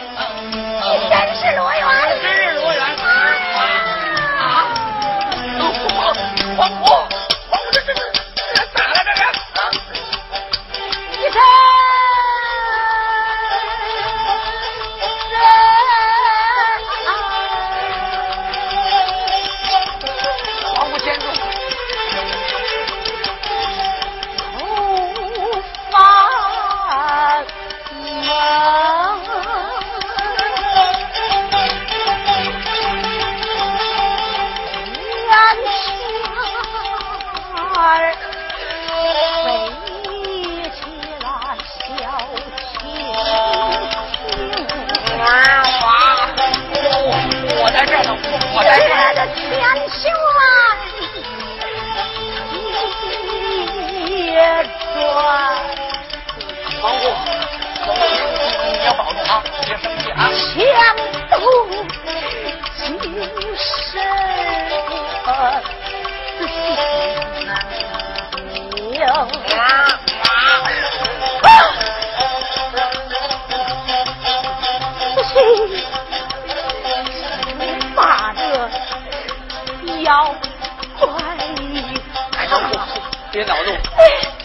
你真是罗元。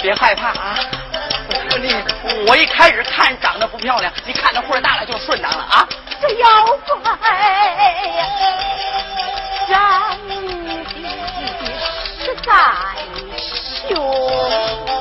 别害怕啊！你我一开始看长得不漂亮，你看他岁大了就顺当了啊！这妖怪长得实在凶。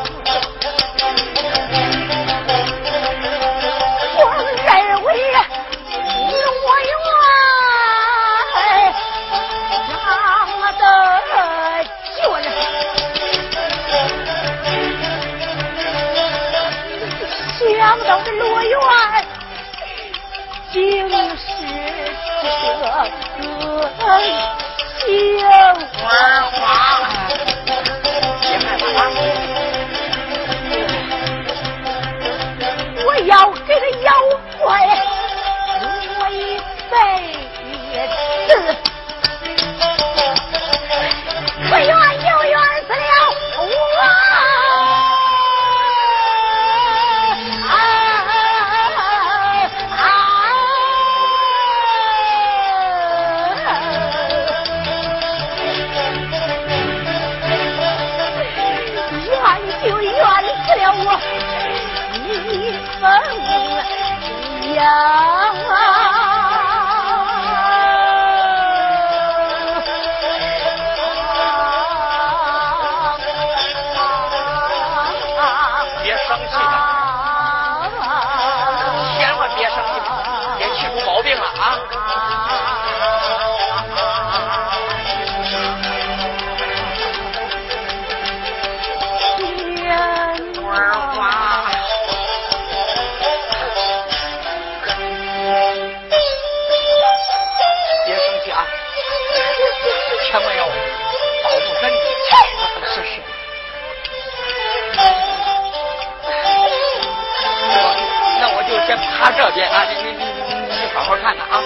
这边啊，你你你你你好好看看啊。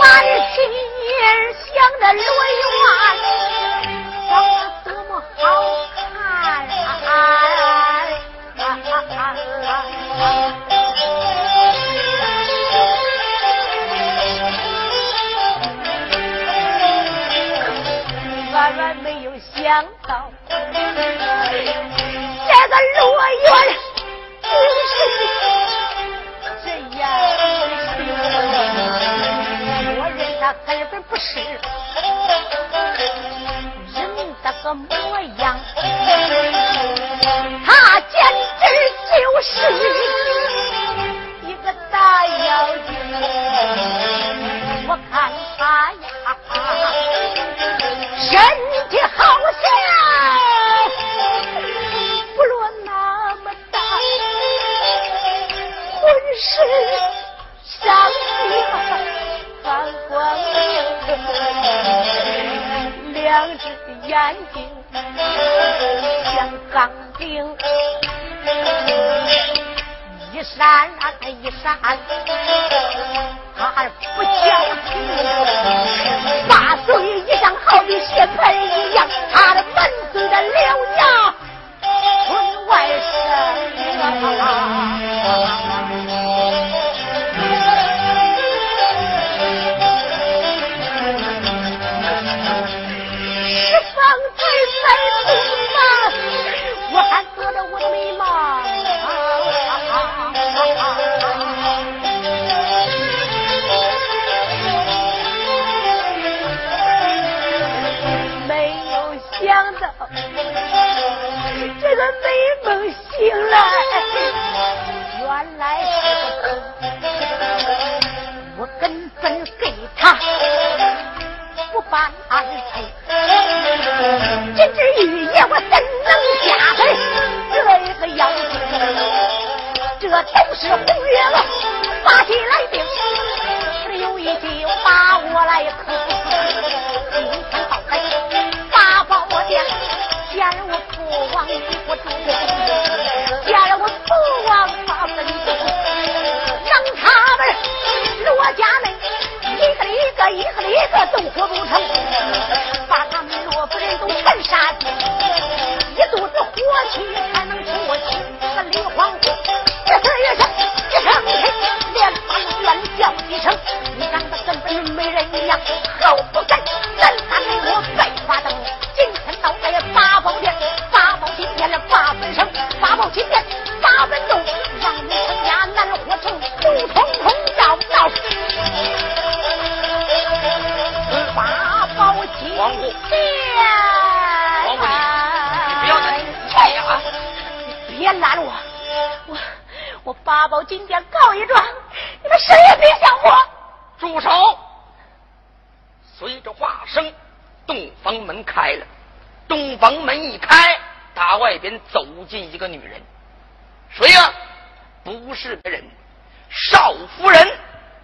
满心儿想的罗人的个模样，他简直就是一个大妖精。山啊一山，他还不讲情，八岁一张好的血盆一样，他的门。不办安排，今日玉叶我怎能下来？这一个妖精，这都是红月娥发起来的，有一句把我来坑，今天到在八宝殿。见我父王一不住，见我父王发愤怒，让他们罗家门一个一个一个一个都活不成，把他们罗夫人都全杀尽，一肚子火气才能出我亲个李皇姑，一声一声一声声连忙怨叫几声，你长得根本没人一样，好不该咱他给我白发灯。今天到在八宝殿，八宝金殿了八分生，八宝金殿八分钟，让你成家难活成，王姑，王姑，你不要再哎呀！你别拦我，我我八宝金殿告一状，你们谁也别想活。住手！随着话声。洞房门开了，洞房门一开，打外边走进一个女人，谁呀？不是别人，少夫人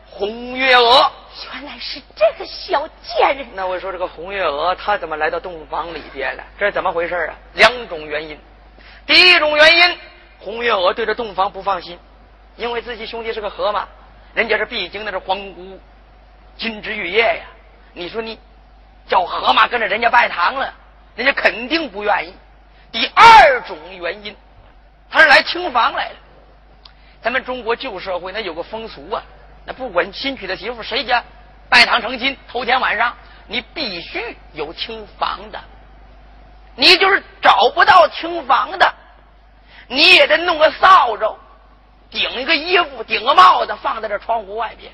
红月娥。原来是这个小贱人。那我说这个红月娥，她怎么来到洞房里边了？这是怎么回事啊？两种原因。第一种原因，红月娥对这洞房不放心，因为自己兄弟是个河马，人家是毕竟那是皇姑金枝玉叶呀。你说你。叫河马跟着人家拜堂了，人家肯定不愿意。第二种原因，他是来清房来了。咱们中国旧社会那有个风俗啊，那不管新娶的媳妇谁家拜堂成亲，头天晚上你必须有清房的。你就是找不到清房的，你也得弄个扫帚，顶一个衣服，顶个帽子，放在这窗户外边。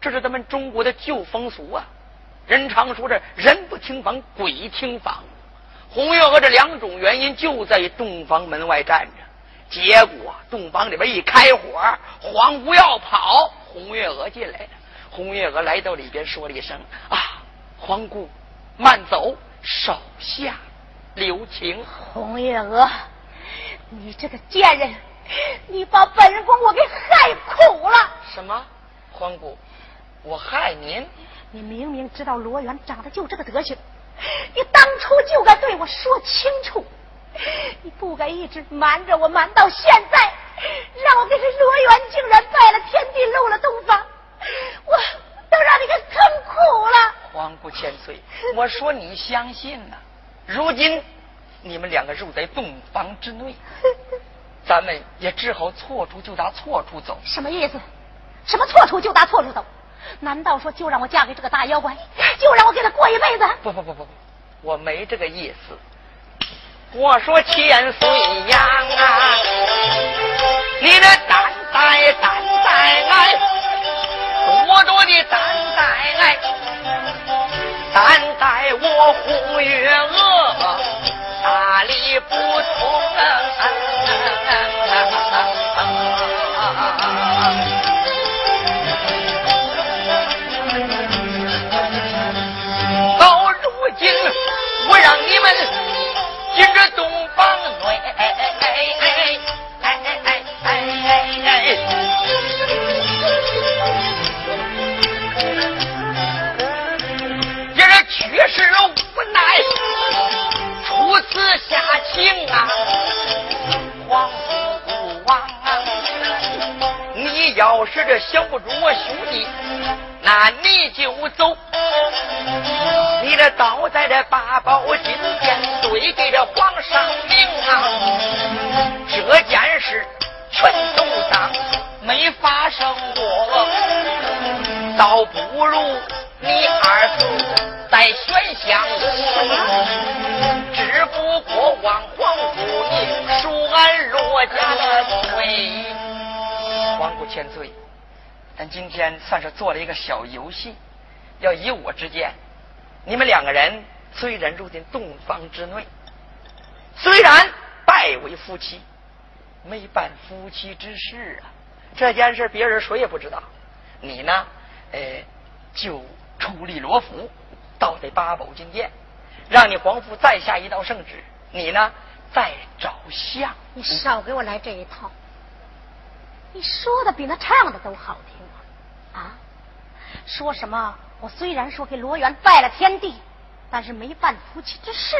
这是咱们中国的旧风俗啊。人常说这人不听房，鬼听房。红月娥这两种原因就在洞房门外站着，结果洞房里边一开火，黄姑要跑，红月娥进来了。红月娥来到里边，说了一声：“啊，皇姑，慢走，手下留情。”红月娥，你这个贱人，你把本宫我给害苦了。什么？皇姑，我害您？你明明知道罗元长得就这个德行，你当初就该对我说清楚，你不该一直瞒着我瞒到现在，让我给这罗元竟然拜了天地漏了东方，我都让你给坑苦了。皇姑千岁，我说你相信呢。如今你们两个入在洞房之内，咱们也只好错处就打错处走。什么意思？什么错处就打错处走？难道说就让我嫁给这个大妖怪，就让我跟他过一辈子？不不不不不，我没这个意思。我说千岁呀啊，你的担待担待来，多多的担待来，担待我红月娥，大理不通啊。我让你们进这洞房内，是无奈，出此下情啊，皇父王啊，你要是这想不住我兄弟。那你就走，你这刀在这八宝金殿，对给这皇上明啊！这件事全都当没发生过，倒不如你二父再选相公，只不过望皇姑你恕俺罗家的罪，皇姑千岁。咱今天算是做了一个小游戏，要以我之见，你们两个人虽然入进洞房之内，虽然拜为夫妻，没办夫妻之事啊。这件事别人谁也不知道，你呢，呃，就出力罗府，到这八宝金殿，让你皇父再下一道圣旨，你呢再找相。你少给我来这一套，你说的比那唱的都好听啊！啊，说什么？我虽然说给罗元拜了天地，但是没办夫妻之事。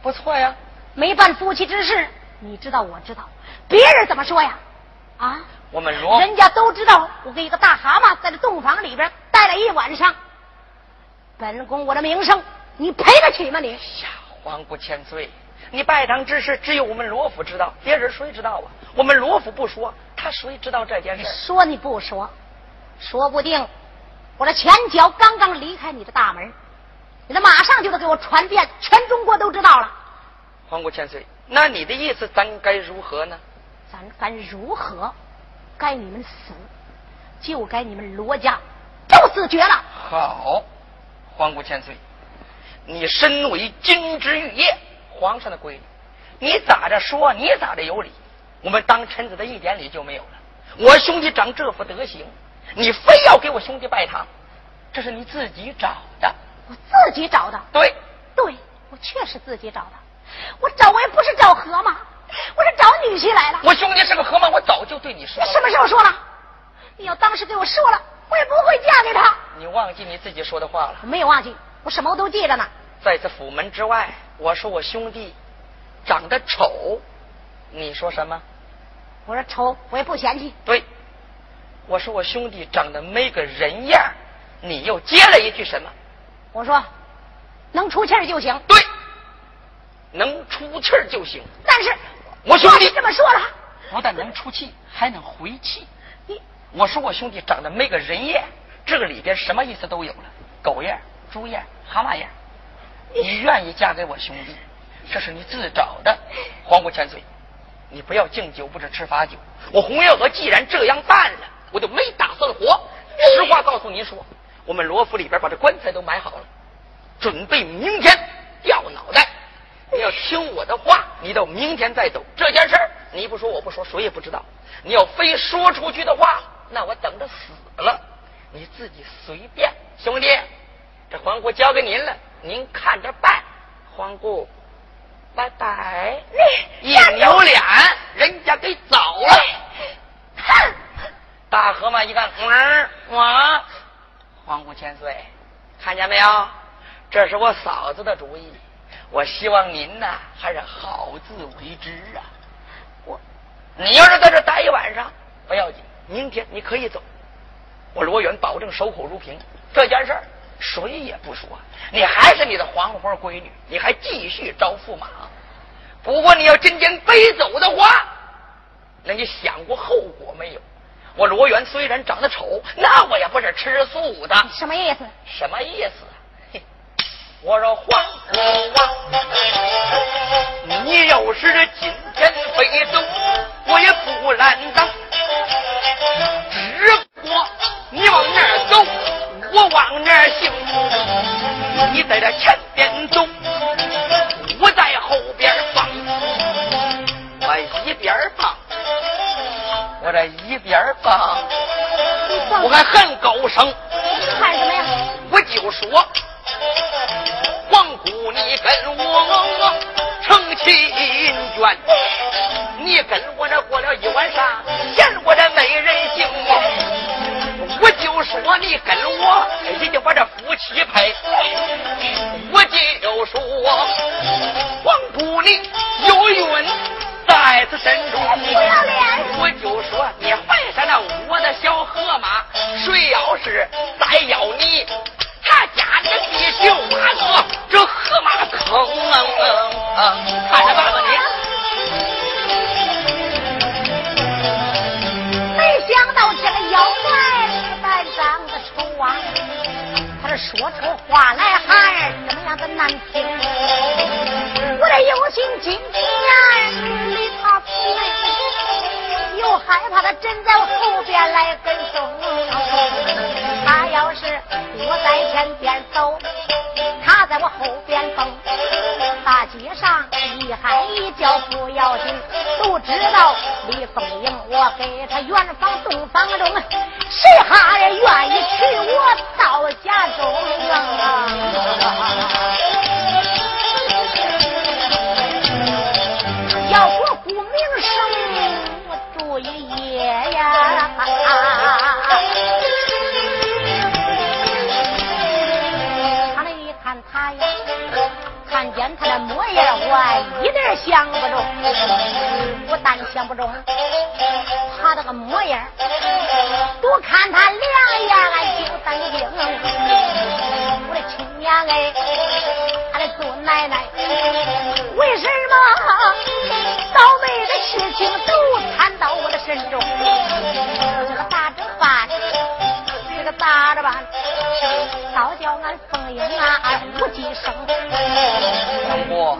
不错呀，没办夫妻之事，你知道，我知道，别人怎么说呀？啊？我们罗人家都知道，我跟一个大蛤蟆在这洞房里边待了一晚上。本宫我的名声，你赔得起吗？你呀，皇姑千岁，你拜堂之事只有我们罗府知道，别人谁知道啊？我们罗府不说，他谁知道这件事？说你不说，说不定我的前脚刚刚离开你的大门，你这马上就得给我传遍全中国都知道了。皇姑千岁，那你的意思，咱该如何呢？咱该如何？该你们死，就该你们罗家就死绝了。好，皇姑千岁，你身为金枝玉叶，皇上的闺女，你咋着说，你咋着有理。我们当臣子的一点理就没有了。我兄弟长这副德行，你非要给我兄弟拜堂，这是你自己找的。我自己找的。对，对，我确实自己找的。我找我也不是找河马。我是找女婿来了。我兄弟是个河马，我早就对你说。了。什么时候说了？你要当时给我说了，我也不会嫁给他。你忘记你自己说的话了？没有忘记，我什么都记着呢。在这府门之外，我说我兄弟长得丑，你说什么？我说丑，我也不嫌弃。对，我说我兄弟长得没个人样，你又接了一句什么？我说能出气儿就行。对，能出气儿就行。但是。我兄弟这么说了，不但能出气，还能回气。我说我兄弟长得没个人样，这个里边什么意思都有了，狗样、猪样、蛤蟆样。你愿意嫁给我兄弟，这是你自找的。皇姑千岁，你不要敬酒不吃吃罚酒。我红月娥既然这样办了，我就没打算活。实话告诉您说，我们罗府里边把这棺材都买好了，准备明天掉脑袋。你要听我的话，你到明天再走。这件事儿你不说我不说，谁也不知道。你要非说出去的话，那我等着死了。你自己随便，兄弟，这皇姑交给您了，您看着办。皇姑，拜拜。你一扭脸，人家给走了。大河马一看，嗯，我皇姑千岁，看见没有？这是我嫂子的主意。我希望您呐，还是好自为之啊！我，你要是在这待一晚上不要紧，明天你可以走。我罗元保证守口如瓶。这件事儿谁也不说，你还是你的黄花闺女，你还继续招驸马。不过你要真真飞走的话，那你想过后果没有？我罗元虽然长得丑，那我也不是吃素的。什么意思？什么意思？我说黄国王，你要是今天非走，我也不拦挡。只不过你往那儿走，我往那儿行。你在这前边走，我在后边放。我一边放，我这一边放，我还很高声。喊什么呀？我就说。你跟不知道李凤英，我给他远方洞房中，谁还愿意娶我到家中啊？看见他的模样，我一点想不中。不但想不中，他这个模样，多看他两眼，俺就当惊。我的亲娘哎，俺的祖奶奶，为什么倒霉的事情都摊到我的身中？这个咋整办？咋着办？早叫俺凤英啊，无计生。老婆，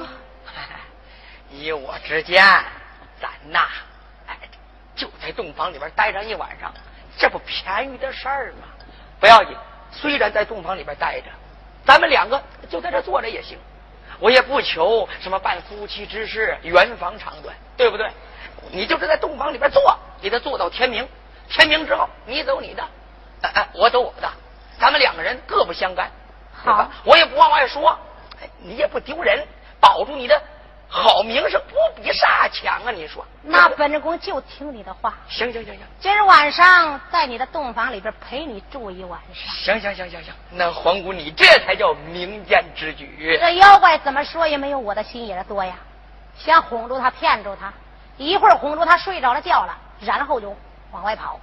依我之见，咱呐，哎，就在洞房里边待上一晚上，这不便宜的事儿吗？不要紧，虽然在洞房里边待着，咱们两个就在这坐着也行。我也不求什么办夫妻之事，圆房长短，对不对？你就是在洞房里边坐，给他坐到天明。天明之后，你走你的，哎哎，我走我的，咱们两个人各不相干。好，我也不往外说，你也不丢人，保住你的好名声，不比啥强啊？你说？那本宫就听你的话。行行行行，今儿晚上在你的洞房里边陪你住一晚上。行行行行行，那皇姑你这才叫明鉴之举。这妖怪怎么说也没有我的心眼多呀，想哄住他，骗住他，一会儿哄住他睡着了觉了，然后就往外跑，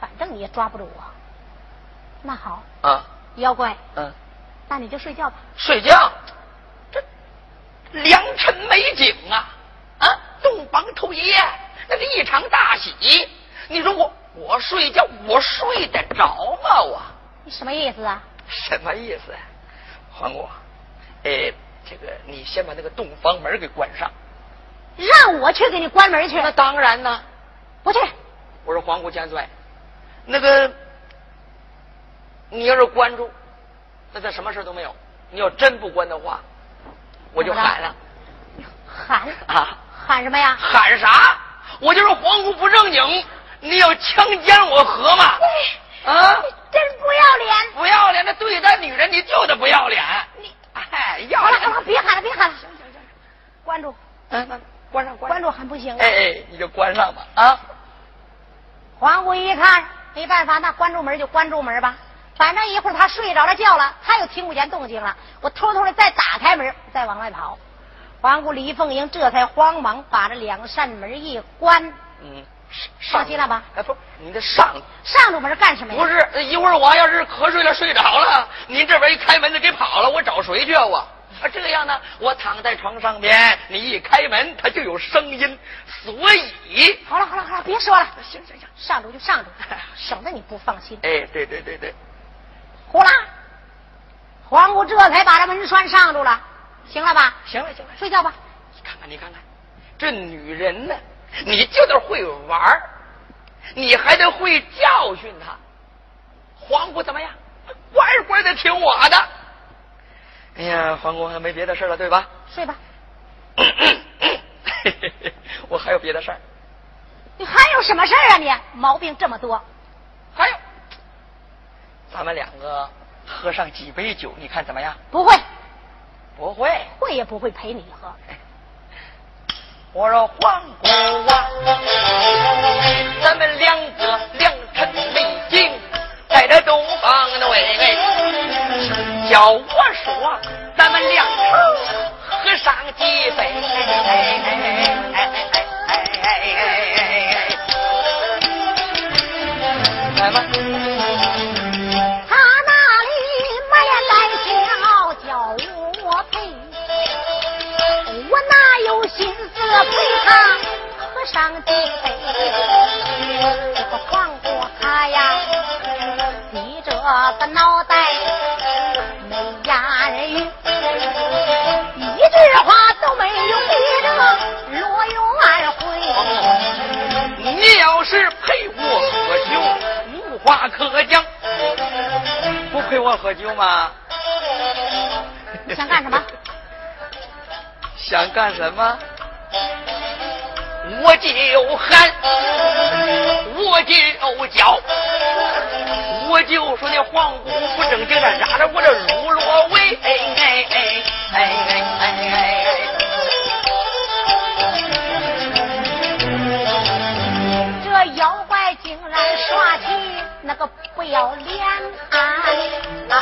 反正你也抓不住我。那好，啊，妖怪，嗯，那你就睡觉吧。睡觉，这良辰美景啊啊！洞房头一夜，那是一场大喜。你说我我睡觉，我睡得着吗？我你什么意思啊？什么意思？皇姑，哎，这个你先把那个洞房门给关上。让我去给你关门去？那当然呢，不去。我说皇姑千岁，那个你要是关住，那他什么事都没有。你要真不关的话，我就喊了。喊啊！喊什么呀？喊啥？我就是皇姑不正经，你要强奸我合吗？啊！真不要脸！不要脸的对待女人，你就得不要脸。你哎，要脸好了好了，别喊了别喊了，行行行关住，嗯，那关上关关住还不行啊哎！哎，你就关上吧啊！皇姑一看没办法，那关住门就关住门吧。反正一会儿他睡着了觉了，他又听不见动静了。我偷偷的再打开门，再往外跑。皇姑李凤英这才慌忙把这两扇门一关，嗯，上心了吧？哎，不，你得上。上住门干什么呀？不是，一会儿我要是瞌睡了睡着了，您这边一开门就给跑了，我找谁去啊我？啊，这样呢，我躺在床上边，你一开门，它就有声音，所以，好了好了好了，别说了，行行行，上住就上住，省得你不放心。哎，对对对对，呼啦，皇姑这才把这门栓上住了，行了吧？行了行了，睡觉吧。你看看你看看，这女人呢，你就得会玩儿你还得会教训她。皇姑怎么样？乖乖的听我的。哎呀，皇姑还没别的事了，对吧？睡吧。我还有别的事儿，你还有什么事儿啊你？毛病这么多。咱们两个喝上几杯酒，你看怎么样？不会，不会。会也不会陪你喝。我说黄姑啊，咱们两个良辰美景，在这东方的位，叫我说咱们两口喝上几杯。来喝酒吗？想干什么？想干什么？我就喊，我就叫，我就说那黄姑不正经的拉着我这入罗围，哎哎哎哎哎哎！这妖怪竟然耍起那个不要脸！啊入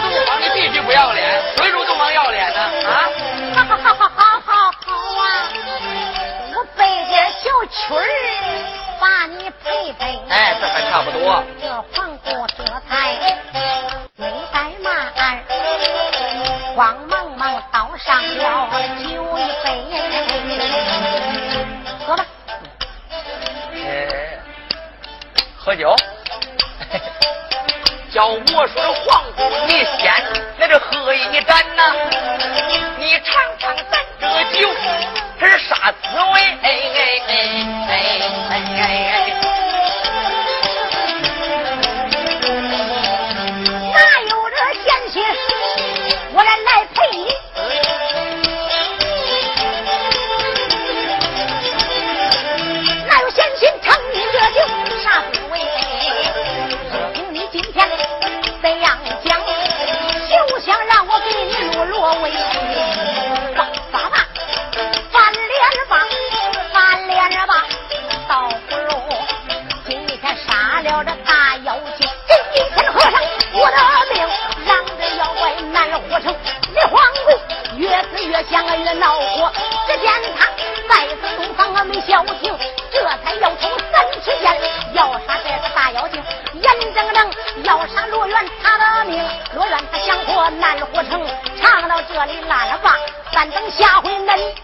洞房你必须不要脸，谁入洞房要脸呢？啊！好好好好好啊！我背点小曲儿把你陪陪。哎，这还差不多。这皇姑这才没怠慢，慌忙忙倒上了酒一杯，喝吧。哎，喝酒。要我说这皇姑，你先来这喝一盏呐，你尝尝咱这酒这是啥滋味？哎哎哎哎哎哎！哪的恼火，只见他再次东方啊没消停，这才要出三尺剑，要杀这个大妖精，眼睁睁要杀罗元他的命，罗元他想活难活成，唱到这里烂了吧，咱等下回恁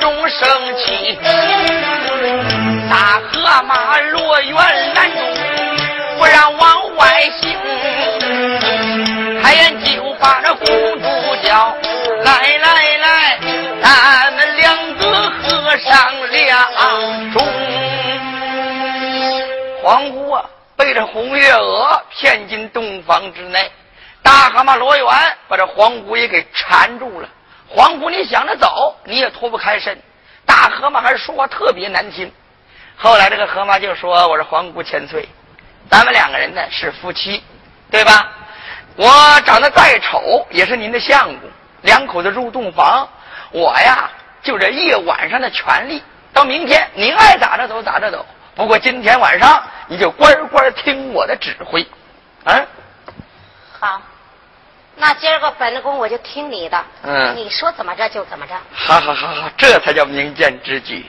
中生气，大河马罗元拦住，不让往外行。开眼就把这公主叫来来来，咱们两个和尚两中。皇姑啊，被这红月娥骗进洞房之内，大蛤蟆罗元把这皇姑也给缠住了。皇姑，你想着走，你也脱不开身。大河马还是说话特别难听。后来这个河马就说：“我是皇姑千岁，咱们两个人呢是夫妻，对吧？我长得再丑也是您的相公，两口子入洞房，我呀就这一晚上的权利。到明天您爱咋着走咋着走。不过今天晚上你就乖乖听我的指挥，啊？好，那今儿个本宫我就听你的，嗯你说怎么着就怎么着。好好好好，这才叫明鉴之举。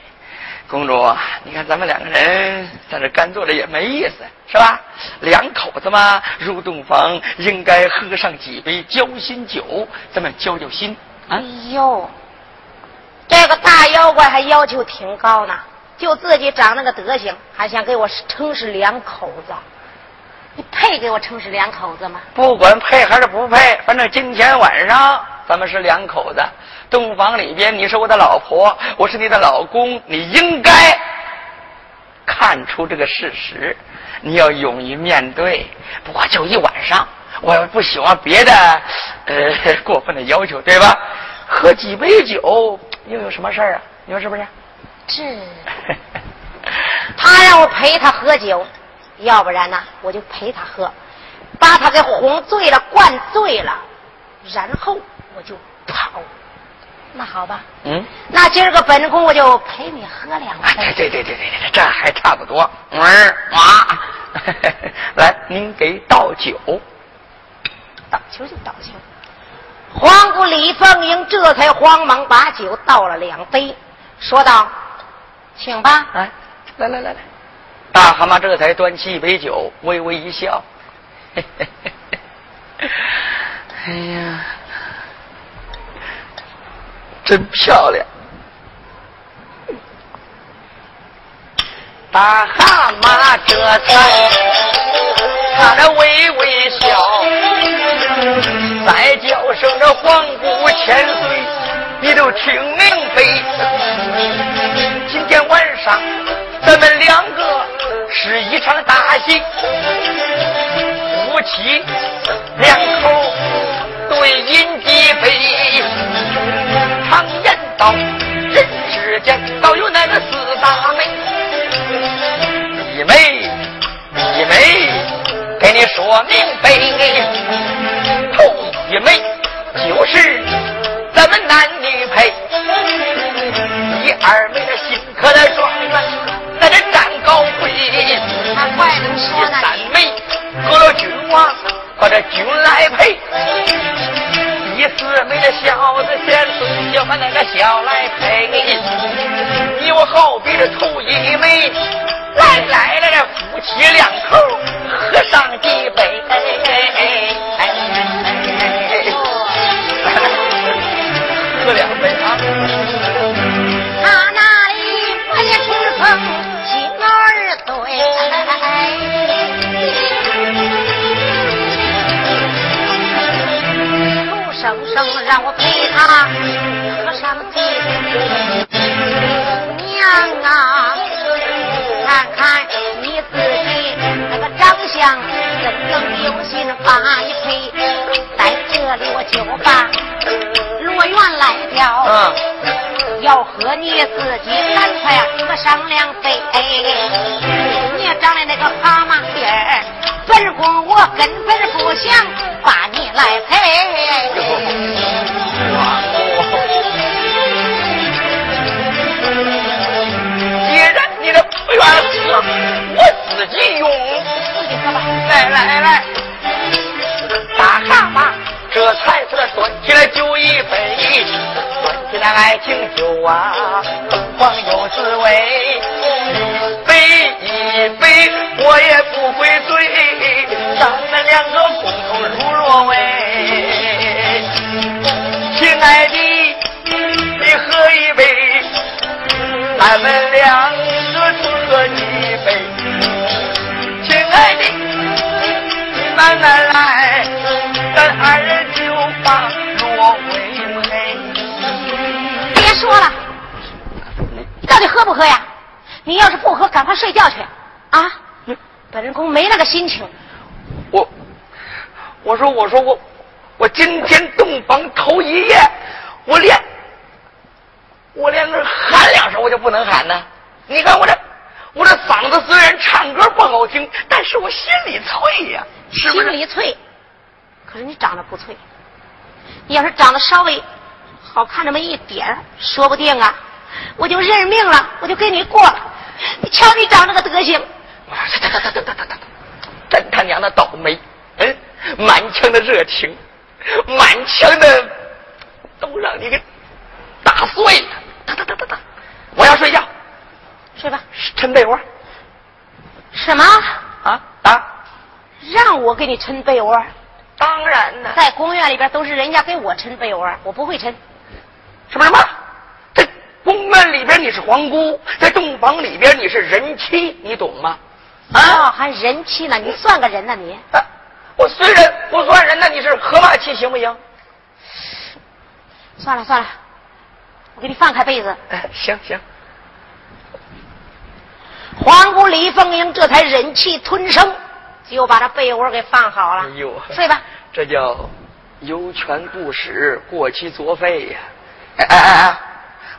公主，你看咱们两个人在这干坐着也没意思，是吧？两口子嘛，入洞房应该喝上几杯交心酒，咱们交交心啊哎。呦，这个大妖怪还要求挺高呢，就自己长那个德行，还想给我称是两口子。你配给我称是两口子吗？不管配还是不配，反正今天晚上咱们是两口子。洞房里边，你是我的老婆，我是你的老公，你应该看出这个事实，你要勇于面对。不过就一晚上，我要不喜欢别的呃过分的要求，对吧？喝几杯酒又有什么事儿啊？你说是不是？是。他让我陪他喝酒。要不然呢，我就陪他喝，把他给哄醉了、灌醉了，然后我就跑。那好吧，嗯，那今儿个本宫我就陪你喝两杯。对对对对对对，这还差不多。嗯啊，来，您给倒酒。倒酒就倒酒。皇姑李凤英这才慌忙把酒倒了两杯，说道：“请吧。”来，来来来来。大蛤蟆这才端起一杯酒，微微一笑：“哎呀，真漂亮！”大蛤蟆这才他那微微笑，再叫声这皇姑千岁，你都听明白。今天晚上咱们两个。是一场大戏，夫妻两口对饮几杯。常言道，人世间倒有那个四大美，一美一美，给你说明白。头一美就是咱们男女配，第二美的心可得状那怪能说呢。三美隔了君王把这君来陪，第四妹的小子贤孙就和那个小来陪。你我好比这头一枚，来来来这，夫妻两口喝上几杯。喝两杯生让我陪他喝上几杯，娘啊，看看你自己那个长相，怎能有心把你陪？在这里我就把罗元来了，要喝你自己赶快喝上两杯。你长得那个蛤蟆脸，本宫我根本不想把你来陪。既然你的不愿喝，我自己用。自己喝吧。来来来，大蛤蟆这才是端起了？酒一杯，端起了爱情酒啊，光有滋味。一杯我也不会醉，咱们两个共同入罗喂。亲爱的，你喝一杯，咱们两个都喝一杯。亲爱的，你慢慢来，到底喝不喝呀？你要是不喝，赶快睡觉去啊！本宫没那个心情。我，我说，我说我，我今天洞房头一夜，我连我连个喊两声我就不能喊呢。你看我这我这嗓子虽然唱歌不好听，但是我心里脆呀，是心里脆。可是你长得不脆，你要是长得稍微好看那么一点说不定啊，我就认命了，我就跟你过了。你瞧你长那个德行，真他娘的倒霉！嗯，满腔的热情，满腔的都让你给打碎了。哒哒哒哒哒！我要睡觉，睡吧，抻被窝。什么？啊啊！让我给你抻被窝？当然呢，在公园里边都是人家给我抻被窝，我不会抻。什么什么？这宫院里边你是皇姑，在洞房里边你是人妻，你懂吗？啊，还人妻呢？你算个人呢你？我虽然不算人，呢你是河马妻行不行？算了算了，我给你放开被子。哎，行行。皇姑李凤英这才忍气吞声，就把这被窝给放好了。哎呦，睡吧。这叫有权不使，过期作废呀！哎哎哎哎，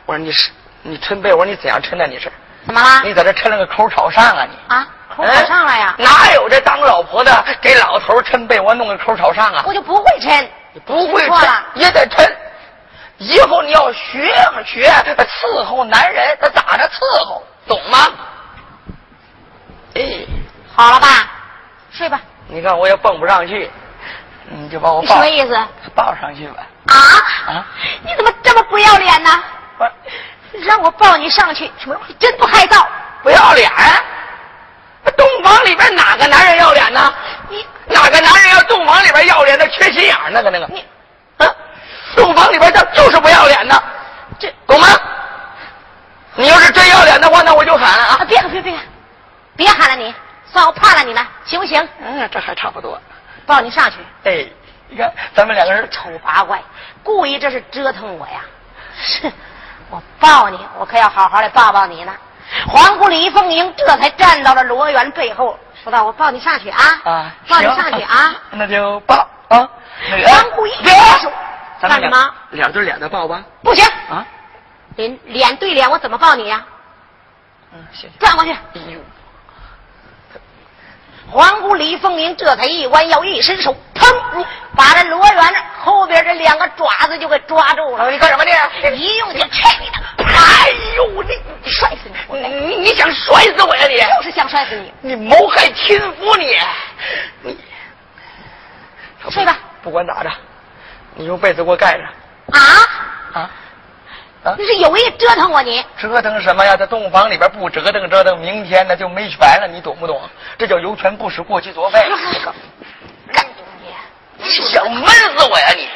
我说你是你抻被窝，你怎样抻的？你是怎么了？你在这抻了个口朝上啊？你啊，口朝上了呀？哪有这当老婆的给老头抻被窝弄个口朝上啊？我就不会抻，不会抻也得抻。以后你要学学伺候男人，他咋着伺候，懂吗？哎，好了吧，睡吧。你看我也蹦不上去，你就把我抱。什么意思？抱上去吧。啊啊！你怎么这么不要脸呢？我让我抱你上去，什么？你真不害臊！不要脸！洞房里边哪个男人要脸呢？你哪个男人要洞房里边要脸的缺心眼那个那个？你啊！洞房里边他就是不要脸的，这懂吗？你要是真要脸的话，那我就喊了啊！别别别！别喊了，你算我怕了你了，行不行？嗯，这还差不多。抱你上去。哎，你看咱们两个人丑八怪，故意这是折腾我呀！是，我抱你，我可要好好的抱抱你呢。皇姑李凤英这才站到了罗元背后，说道：“我抱你上去啊！啊，抱你上去啊！那就抱啊！”皇姑一别手，干什么？脸对脸的抱吧？不行啊！脸脸对脸，我怎么抱你呀？嗯，行。转过去。哎呦！皇姑李凤英这才一弯腰，一伸手，砰，把这罗元后边这两个爪子就给抓住了。你干什么呢？一用劲，踹你的！哎呦，你摔死你！你你想摔死我呀？你就是想摔死你！你谋害亲夫！你你睡吧。不管咋着，你用被子给我盖着。啊啊！你是有意折腾我？你折腾什么呀？在洞房里边不折腾折腾，明天呢就没权了，你懂不懂？这叫有权不使，过期作废。你想闷死我呀你！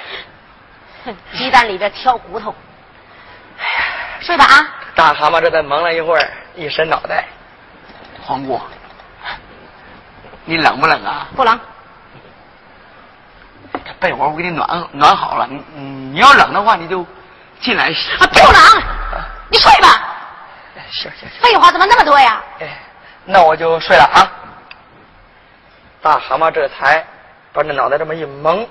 哼，鸡蛋里边挑骨头。哎呀，睡吧啊！大蛤蟆这才蒙了一会儿，一伸脑袋。黄姑，你冷不冷啊？不冷。这被窝我给你暖暖好了，你你要冷的话你就。进来啊！不冷，你睡吧。行行行。废话怎么那么多呀？哎，那我就睡了啊。大蛤蟆这才把这脑袋这么一蒙。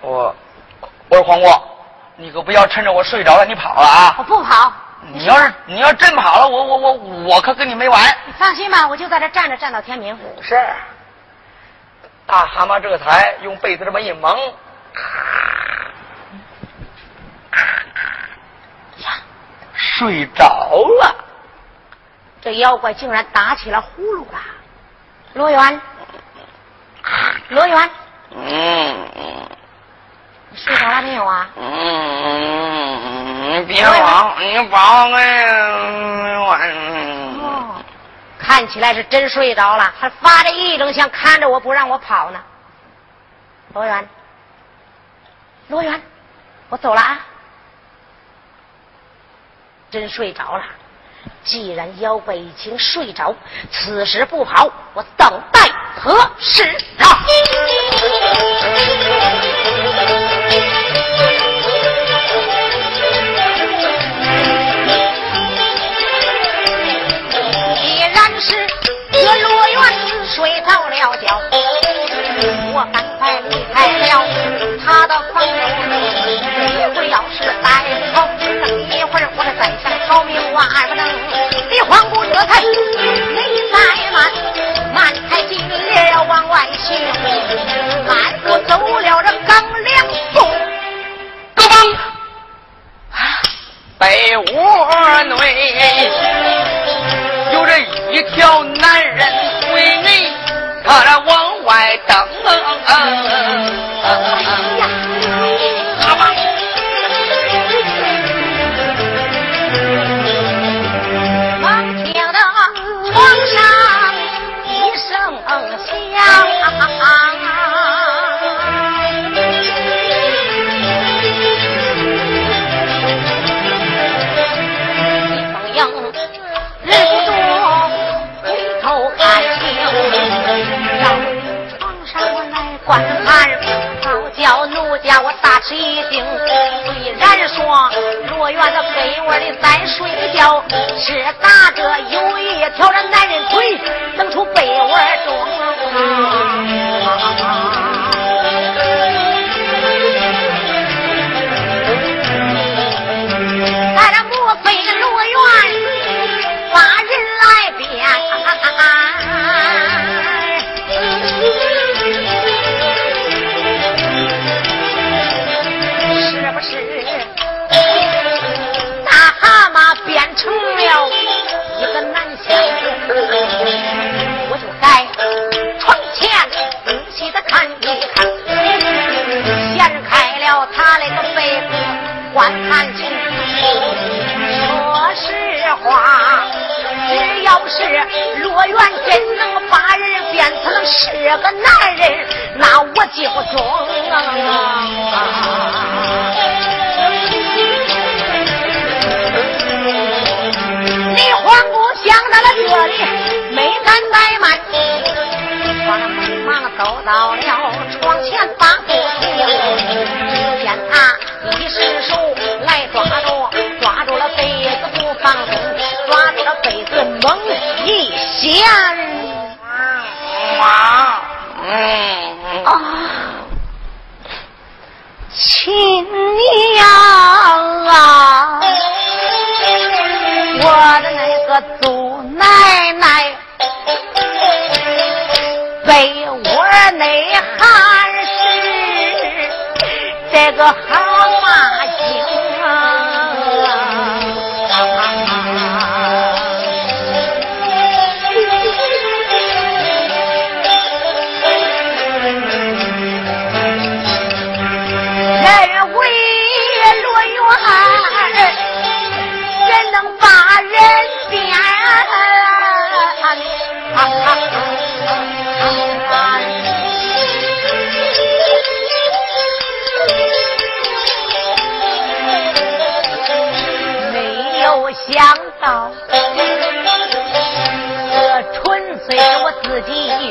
我我说黄瓜，你可不要趁着我睡着了你跑了啊！我不跑。你要是你要真跑了，我我我我可跟你没完。你放心吧，我就在这站着站到天明。是。大蛤蟆这才用被子这么一蒙。呀，睡着了。这妖怪竟然打起了呼噜了。罗元，罗元，嗯，你睡着了没有啊？嗯，你别跑，你跑开！我，看起来是真睡着了，还发着一整像看着我不让我跑呢。罗元，罗元，我走了啊。真睡着了。既然妖怪已经睡着，此时不跑，我等待何时啊？既然是这罗元睡着了觉，我赶快离开了他的房中。一会要是再跑，等一会儿我再想逃命，万不能。李皇姑这才没再慢，慢抬金莲要往外行，慢步走了这刚两步，咯嘣，被窝内有着一条男人推你，他这往外蹬。哎呀！猛 到了这里，没敢怠慢，慌忙走到了床前把布停。只见他一伸手来抓住，抓住了被子不放松，抓住了被子猛一掀。啊，亲娘啊，我的那个祖奶奶，被窝内还是这个好吗想到，这纯粹是我自己一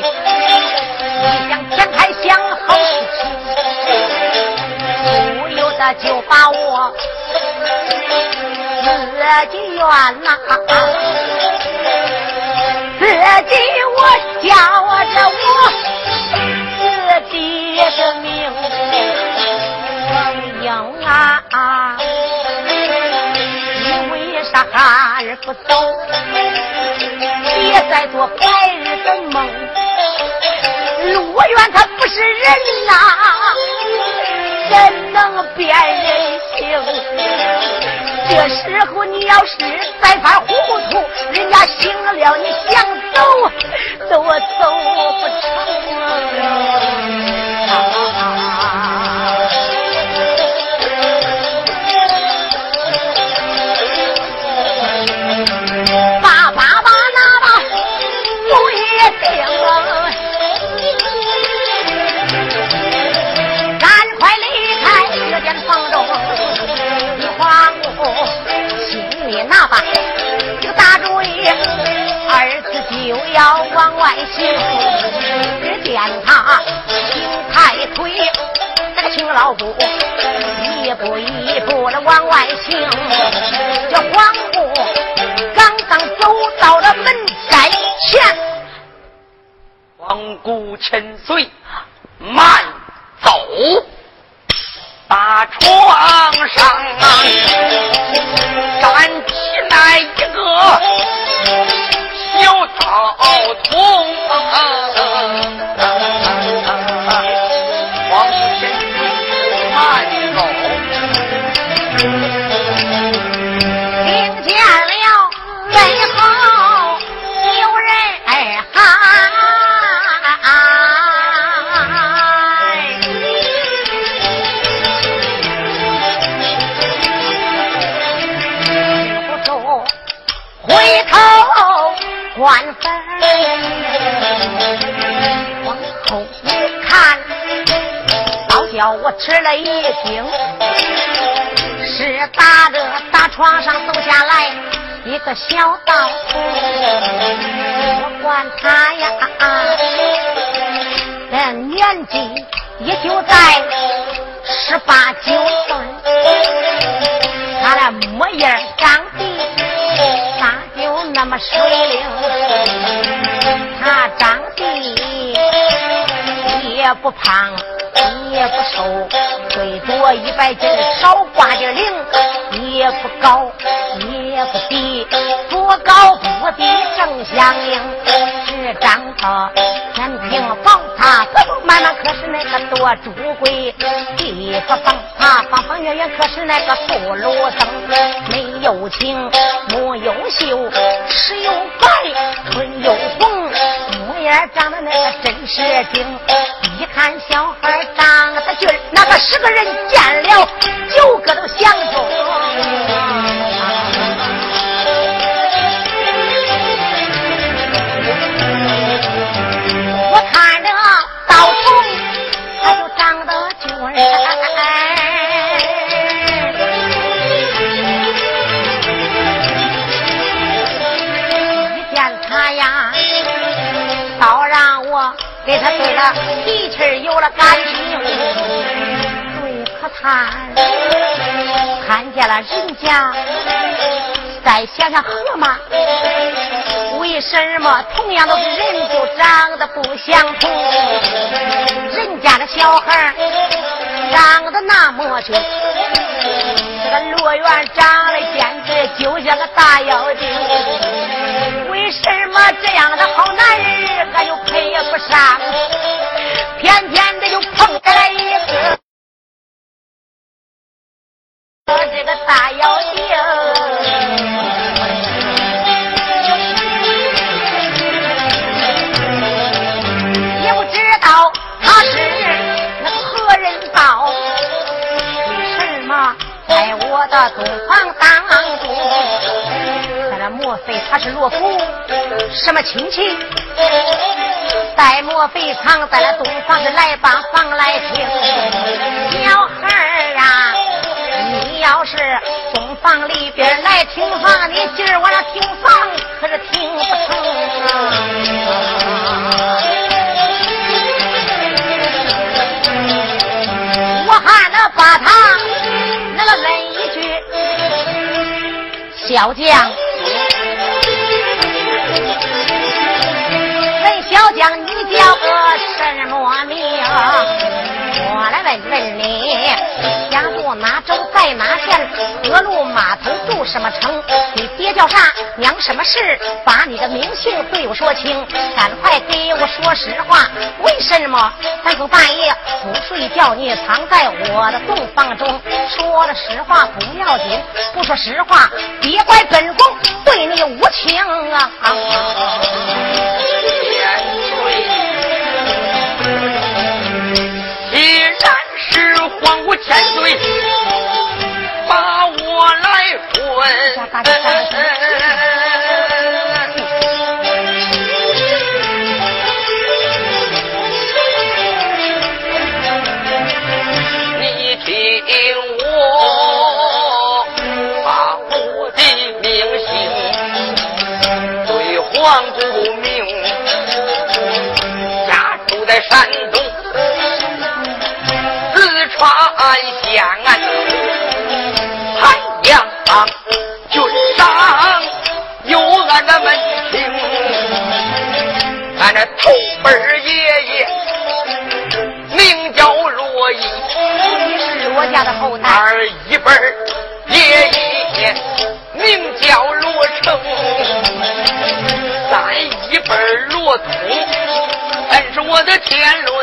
想天开想好事情。不由得就把我自己怨呐，自己我叫着我自己的命应啊！不走？别再做白日的梦。陆远他不是人呐、怎能变人性？这时候你要是再犯糊涂，人家醒了你想走都走不成心里拿把这个大主意，儿子就要往外行。只见他轻抬腿，那个青老步一步一步的往外行。这皇姑刚刚走到了门寨前，皇姑千岁，慢走，大床上 Oh! 我吃了一惊。是打着大床上走下来一个小道，我管他呀，啊这年纪也就在十八九岁，他那模样长得咋就那么水灵？他长得也不胖。你也不瘦，最多一百斤，少挂点零。你也不高，你也不低，不高不低正相应。只长得天庭宝塔，丰丰满满，可是那个多珠贵。地不方塔，方方圆圆，可是那个不罗僧。没有情，没有秀，齿又白，唇又红，模样长得那个真是精。一看小孩长得俊，那个十个人见了九个都相中。我看着道童，他就长得俊。一给他对了脾气有了感情，对可叹，看见了人家，再想想河马，为什么同样都是人，就长得不相同？人家的小孩长得那么俊，这个罗元长得简直就像个大妖精。为什么这样的偏偏的就碰来了一个我这个大妖精，也不知道他是何人道，为什么在我的东房当中？莫非他是罗福什么亲戚？待莫非藏在了东房的来把房来听？小孩啊，你要是东房里边来听房，你今儿晚上听房可是听不成我还能把他那个问一句，小将。问你，家住哪州，在哪县？何路码头住什么城？你爹叫啥？娘什么事？把你的名姓对我说清，赶快给我说实话。为什么三更半夜不睡觉？你藏在我的洞房中？说了实话不要紧，不说实话，别怪本宫对你无情啊！既把我来捆你听我把我的名姓对黄姑名家住在山天伦